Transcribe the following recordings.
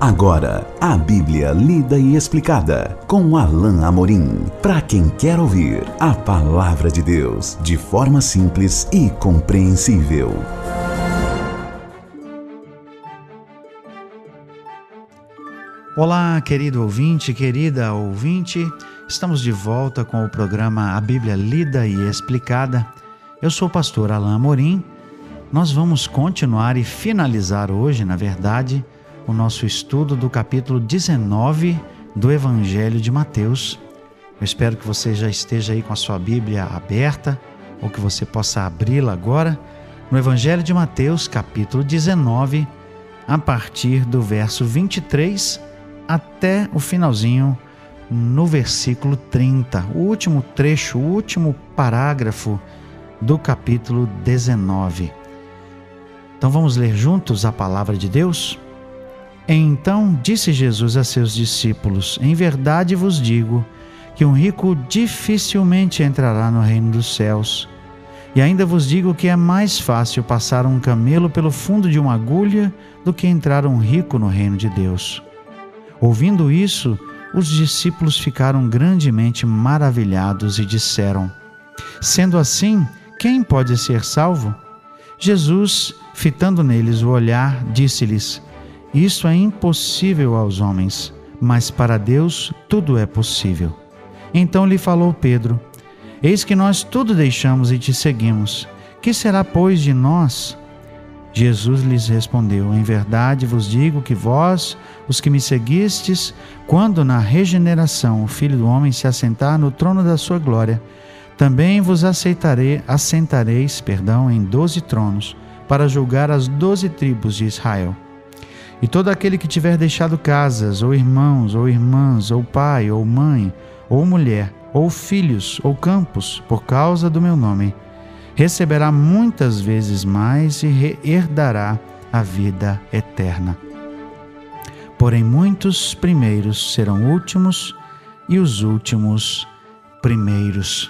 Agora, a Bíblia lida e explicada com Alain Amorim. Para quem quer ouvir a palavra de Deus de forma simples e compreensível. Olá, querido ouvinte, querida ouvinte. Estamos de volta com o programa A Bíblia Lida e Explicada. Eu sou o pastor Alain Amorim. Nós vamos continuar e finalizar hoje, na verdade, o nosso estudo do capítulo 19 do Evangelho de Mateus. Eu espero que você já esteja aí com a sua Bíblia aberta ou que você possa abri-la agora no Evangelho de Mateus, capítulo 19, a partir do verso 23 até o finalzinho no versículo 30, o último trecho, o último parágrafo do capítulo 19. Então vamos ler juntos a palavra de Deus? Então disse Jesus a seus discípulos: Em verdade vos digo que um rico dificilmente entrará no reino dos céus. E ainda vos digo que é mais fácil passar um camelo pelo fundo de uma agulha do que entrar um rico no reino de Deus. Ouvindo isso, os discípulos ficaram grandemente maravilhados e disseram: Sendo assim, quem pode ser salvo? Jesus, fitando neles o olhar, disse-lhes: isso é impossível aos homens, mas para Deus tudo é possível. Então lhe falou Pedro: Eis que nós tudo deixamos e te seguimos. Que será, pois, de nós? Jesus lhes respondeu: Em verdade vos digo que vós, os que me seguistes, quando na regeneração o Filho do Homem se assentar no trono da sua glória, também vos aceitarei, assentareis, perdão, em doze tronos, para julgar as doze tribos de Israel. E todo aquele que tiver deixado casas, ou irmãos, ou irmãs, ou pai, ou mãe, ou mulher, ou filhos, ou campos, por causa do meu nome, receberá muitas vezes mais e herdará a vida eterna. Porém, muitos primeiros serão últimos, e os últimos primeiros.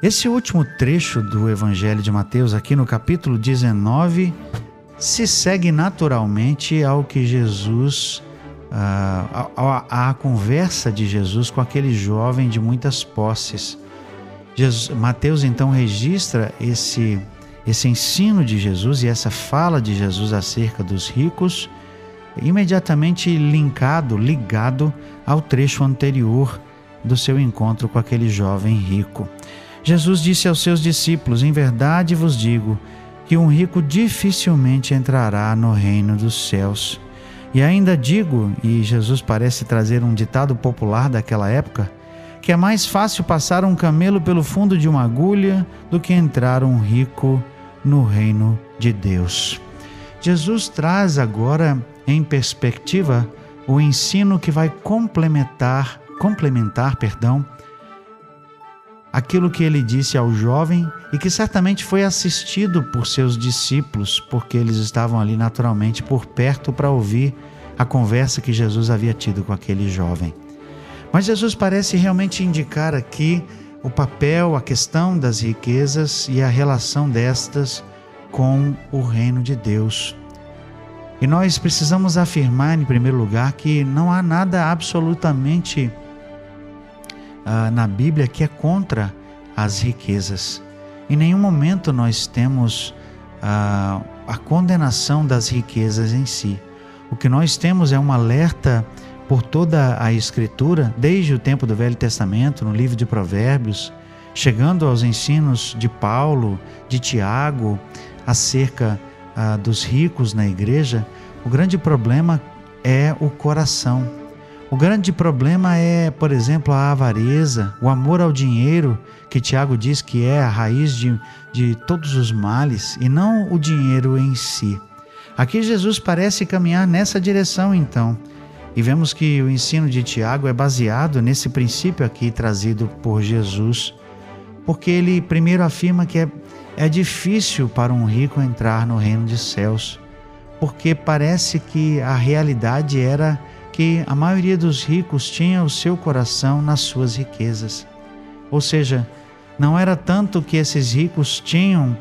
Esse último trecho do Evangelho de Mateus, aqui no capítulo 19, se segue naturalmente ao que Jesus, uh, a, a, conversa de Jesus com aquele jovem de muitas posses. Jesus, Mateus então registra esse, esse ensino de Jesus e essa fala de Jesus acerca dos ricos, imediatamente linkado, ligado ao trecho anterior do seu encontro com aquele jovem rico. Jesus disse aos seus discípulos: Em verdade vos digo, que um rico dificilmente entrará no reino dos céus. E ainda digo, e Jesus parece trazer um ditado popular daquela época, que é mais fácil passar um camelo pelo fundo de uma agulha do que entrar um rico no reino de Deus. Jesus traz agora em perspectiva o ensino que vai complementar, complementar, perdão, aquilo que ele disse ao jovem e que certamente foi assistido por seus discípulos, porque eles estavam ali naturalmente por perto para ouvir a conversa que Jesus havia tido com aquele jovem. Mas Jesus parece realmente indicar aqui o papel, a questão das riquezas e a relação destas com o reino de Deus. E nós precisamos afirmar, em primeiro lugar, que não há nada absolutamente uh, na Bíblia que é contra as riquezas. Em nenhum momento nós temos uh, a condenação das riquezas em si. O que nós temos é um alerta por toda a Escritura, desde o tempo do Velho Testamento, no livro de Provérbios, chegando aos ensinos de Paulo, de Tiago, acerca uh, dos ricos na igreja. O grande problema é o coração o grande problema é, por exemplo, a avareza, o amor ao dinheiro, que Tiago diz que é a raiz de, de todos os males, e não o dinheiro em si. Aqui Jesus parece caminhar nessa direção, então. E vemos que o ensino de Tiago é baseado nesse princípio aqui trazido por Jesus, porque ele primeiro afirma que é, é difícil para um rico entrar no reino dos céus, porque parece que a realidade era que a maioria dos ricos tinha o seu coração nas suas riquezas. Ou seja, não era tanto que esses ricos tinham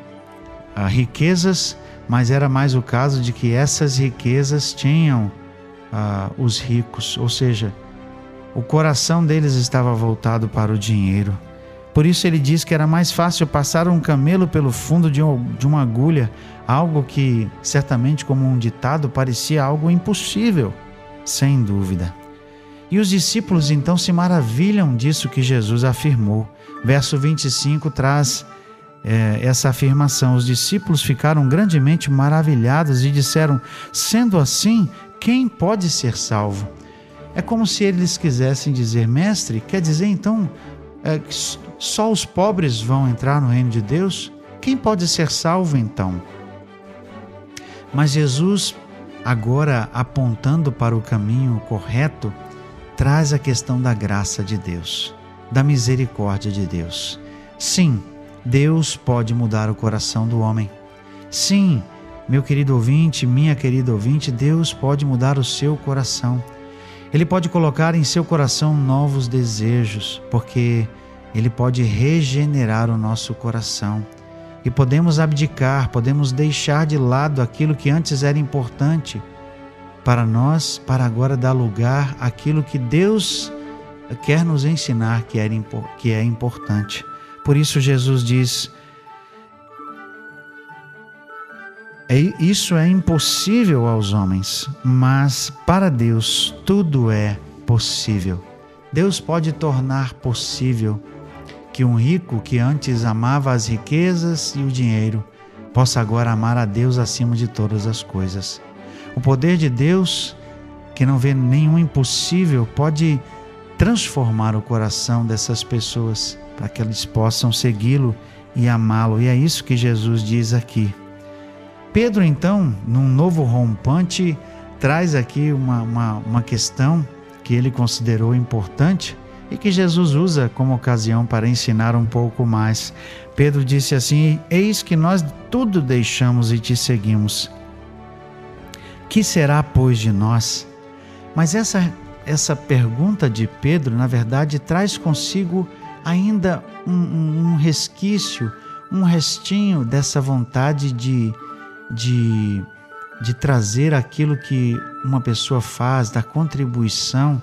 ah, riquezas, mas era mais o caso de que essas riquezas tinham ah, os ricos, ou seja, o coração deles estava voltado para o dinheiro. Por isso ele diz que era mais fácil passar um camelo pelo fundo de, de uma agulha, algo que certamente, como um ditado, parecia algo impossível, sem dúvida. E os discípulos então se maravilham disso que Jesus afirmou. Verso 25 traz é, essa afirmação. Os discípulos ficaram grandemente maravilhados e disseram: Sendo assim, quem pode ser salvo? É como se eles quisessem dizer, mestre, quer dizer então é, que só os pobres vão entrar no reino de Deus? Quem pode ser salvo então? Mas Jesus, agora apontando para o caminho correto, traz a questão da graça de Deus, da misericórdia de Deus. Sim, Deus pode mudar o coração do homem. Sim, meu querido ouvinte, minha querida ouvinte, Deus pode mudar o seu coração. Ele pode colocar em seu coração novos desejos, porque ele pode regenerar o nosso coração. E podemos abdicar, podemos deixar de lado aquilo que antes era importante para nós, para agora dar lugar àquilo que Deus quer nos ensinar que é, que é importante. Por isso, Jesus diz: é, Isso é impossível aos homens, mas para Deus tudo é possível. Deus pode tornar possível que um rico que antes amava as riquezas e o dinheiro possa agora amar a Deus acima de todas as coisas. O poder de Deus, que não vê nenhum impossível, pode transformar o coração dessas pessoas para que eles possam segui-lo e amá-lo. E é isso que Jesus diz aqui. Pedro, então, num novo rompante, traz aqui uma, uma, uma questão que ele considerou importante e que Jesus usa como ocasião para ensinar um pouco mais. Pedro disse assim: Eis que nós tudo deixamos e te seguimos. Que será, pois, de nós? Mas essa, essa pergunta de Pedro, na verdade, traz consigo ainda um, um, resquício, um restinho dessa vontade de, de, de trazer aquilo que uma pessoa faz, da contribuição.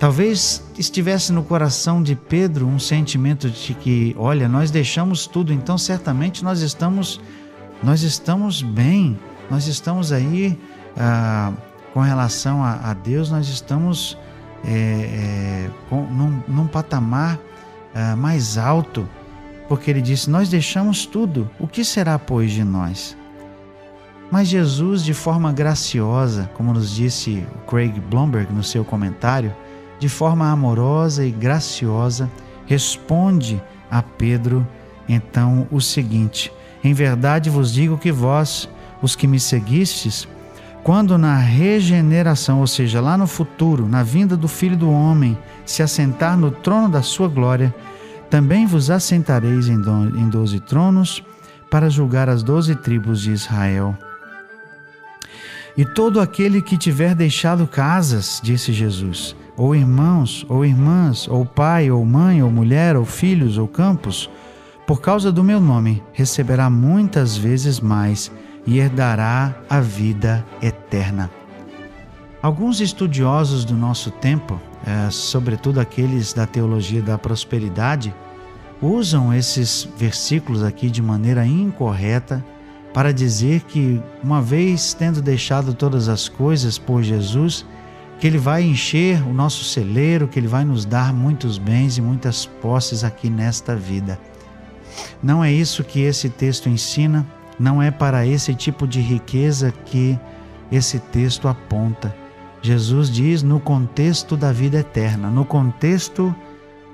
Talvez estivesse no coração de Pedro um sentimento de que, olha, nós deixamos tudo, então certamente nós estamos, nós estamos bem, nós estamos aí ah, com relação a, a, Deus, nós estamos é, é, com, num, num patamar uh, mais alto, porque ele disse: Nós deixamos tudo, o que será, pois, de nós? Mas Jesus, de forma graciosa, como nos disse Craig Blomberg no seu comentário, de forma amorosa e graciosa, responde a Pedro então o seguinte: Em verdade vos digo que vós, os que me seguistes, quando na regeneração, ou seja, lá no futuro, na vinda do Filho do Homem, se assentar no trono da sua glória, também vos assentareis em doze tronos para julgar as doze tribos de Israel. E todo aquele que tiver deixado casas, disse Jesus, ou irmãos, ou irmãs, ou pai, ou mãe, ou mulher, ou filhos, ou campos, por causa do meu nome, receberá muitas vezes mais e herdará a vida eterna. Alguns estudiosos do nosso tempo, é, sobretudo aqueles da teologia da prosperidade, usam esses versículos aqui de maneira incorreta para dizer que, uma vez tendo deixado todas as coisas por Jesus, que Ele vai encher o nosso celeiro, que Ele vai nos dar muitos bens e muitas posses aqui nesta vida. Não é isso que esse texto ensina não é para esse tipo de riqueza que esse texto aponta. Jesus diz no contexto da vida eterna, no contexto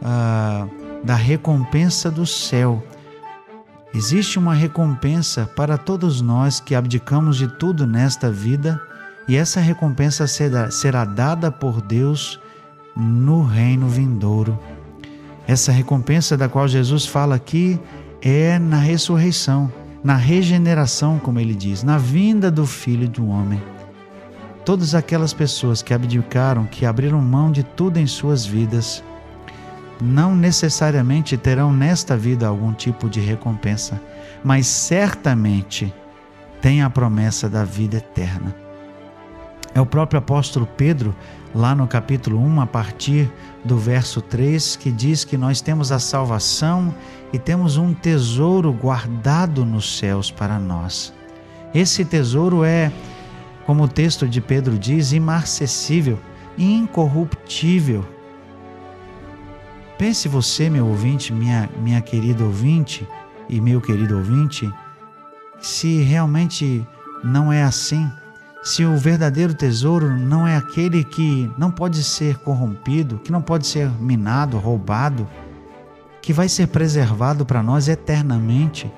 ah, da recompensa do céu. Existe uma recompensa para todos nós que abdicamos de tudo nesta vida, e essa recompensa será, será dada por Deus no reino vindouro. Essa recompensa da qual Jesus fala aqui é na ressurreição na regeneração, como ele diz, na vinda do Filho do Homem. Todas aquelas pessoas que abdicaram, que abriram mão de tudo em suas vidas, não necessariamente terão nesta vida algum tipo de recompensa, mas certamente têm a promessa da vida eterna. É o próprio apóstolo Pedro, lá no capítulo 1, a partir do verso 3, que diz que nós temos a salvação e temos um tesouro guardado nos céus para nós. Esse tesouro é, como o texto de Pedro diz, imarcessível, incorruptível. Pense você, meu ouvinte, minha, minha querida ouvinte e meu querido ouvinte, se realmente não é assim se o verdadeiro tesouro não é aquele que não pode ser corrompido, que não pode ser minado, roubado, que vai ser preservado para nós eternamente.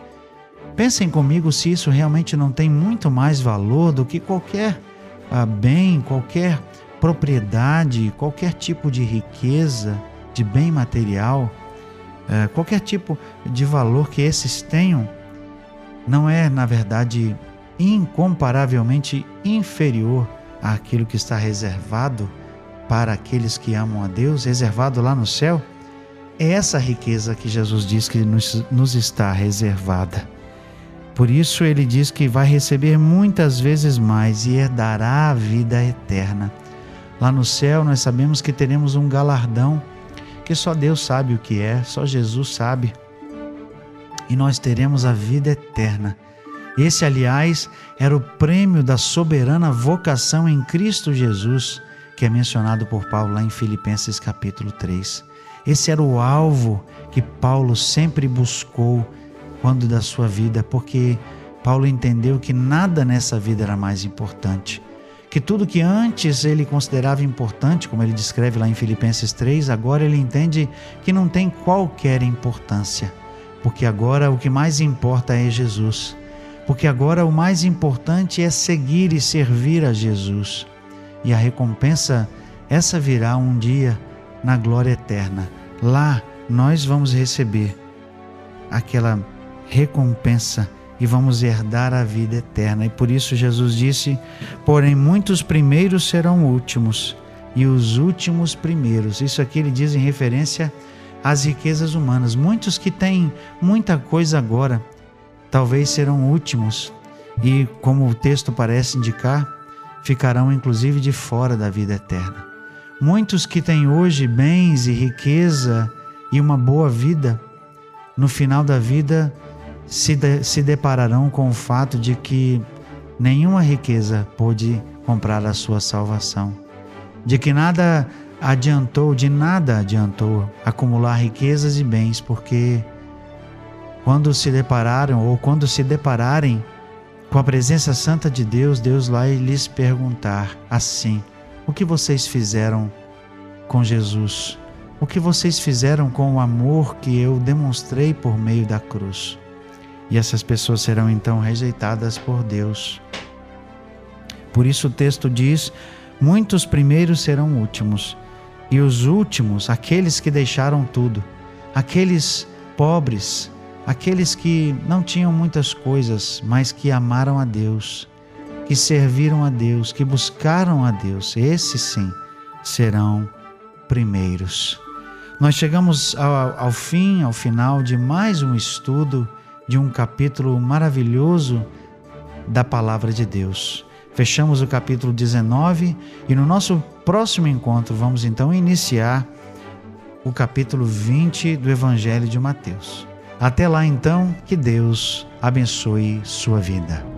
Pensem comigo se isso realmente não tem muito mais valor do que qualquer ah, bem, qualquer propriedade, qualquer tipo de riqueza, de bem material, eh, qualquer tipo de valor que esses tenham, não é, na verdade, incomparavelmente inferior àquilo que está reservado para aqueles que amam a Deus, reservado lá no céu, é essa riqueza que Jesus diz que nos, nos está reservada. Por isso ele diz que vai receber muitas vezes mais e herdará a vida eterna. Lá no céu nós sabemos que teremos um galardão que só Deus sabe o que é, só Jesus sabe. E nós teremos a vida eterna esse, aliás, era o prêmio da soberana vocação em Cristo Jesus, que é mencionado por Paulo lá em Filipenses capítulo 3. Esse era o alvo que Paulo sempre buscou quando da sua vida, porque Paulo entendeu que nada nessa vida era mais importante. Que tudo que antes ele considerava importante, como ele descreve lá em Filipenses 3, agora ele entende que não tem qualquer importância, porque agora o que mais importa é Jesus porque agora o mais importante é seguir e servir a Jesus. E a recompensa, essa virá um dia na glória eterna. Lá nós vamos receber aquela recompensa e vamos herdar a vida eterna. E por isso Jesus disse: Porém, muitos primeiros serão últimos, e os últimos primeiros. Isso aqui ele diz em referência às riquezas humanas. Muitos que têm muita coisa agora, talvez serão últimos e, como o texto parece indicar, ficarão inclusive de fora da vida eterna. Muitos que têm hoje bens e riqueza e uma boa vida, no final da vida se, de, se depararão com o fato de que nenhuma riqueza pôde comprar a sua salvação, de que nada adiantou, de nada adiantou acumular riquezas e bens, porque quando se depararam ou quando se depararem com a presença santa de Deus, Deus vai lhes perguntar assim: O que vocês fizeram com Jesus? O que vocês fizeram com o amor que eu demonstrei por meio da cruz? E essas pessoas serão então rejeitadas por Deus. Por isso o texto diz: Muitos primeiros serão últimos, e os últimos, aqueles que deixaram tudo, aqueles pobres, aqueles que não tinham muitas coisas, mas que amaram a Deus, que serviram a Deus, que buscaram a Deus, esses sim serão primeiros. Nós chegamos ao, ao fim, ao final de mais um estudo de um capítulo maravilhoso da Palavra de Deus. Fechamos o capítulo 19 e no nosso próximo encontro vamos então iniciar o capítulo 20 do Evangelho de Mateus. Até lá então, que Deus abençoe sua vida.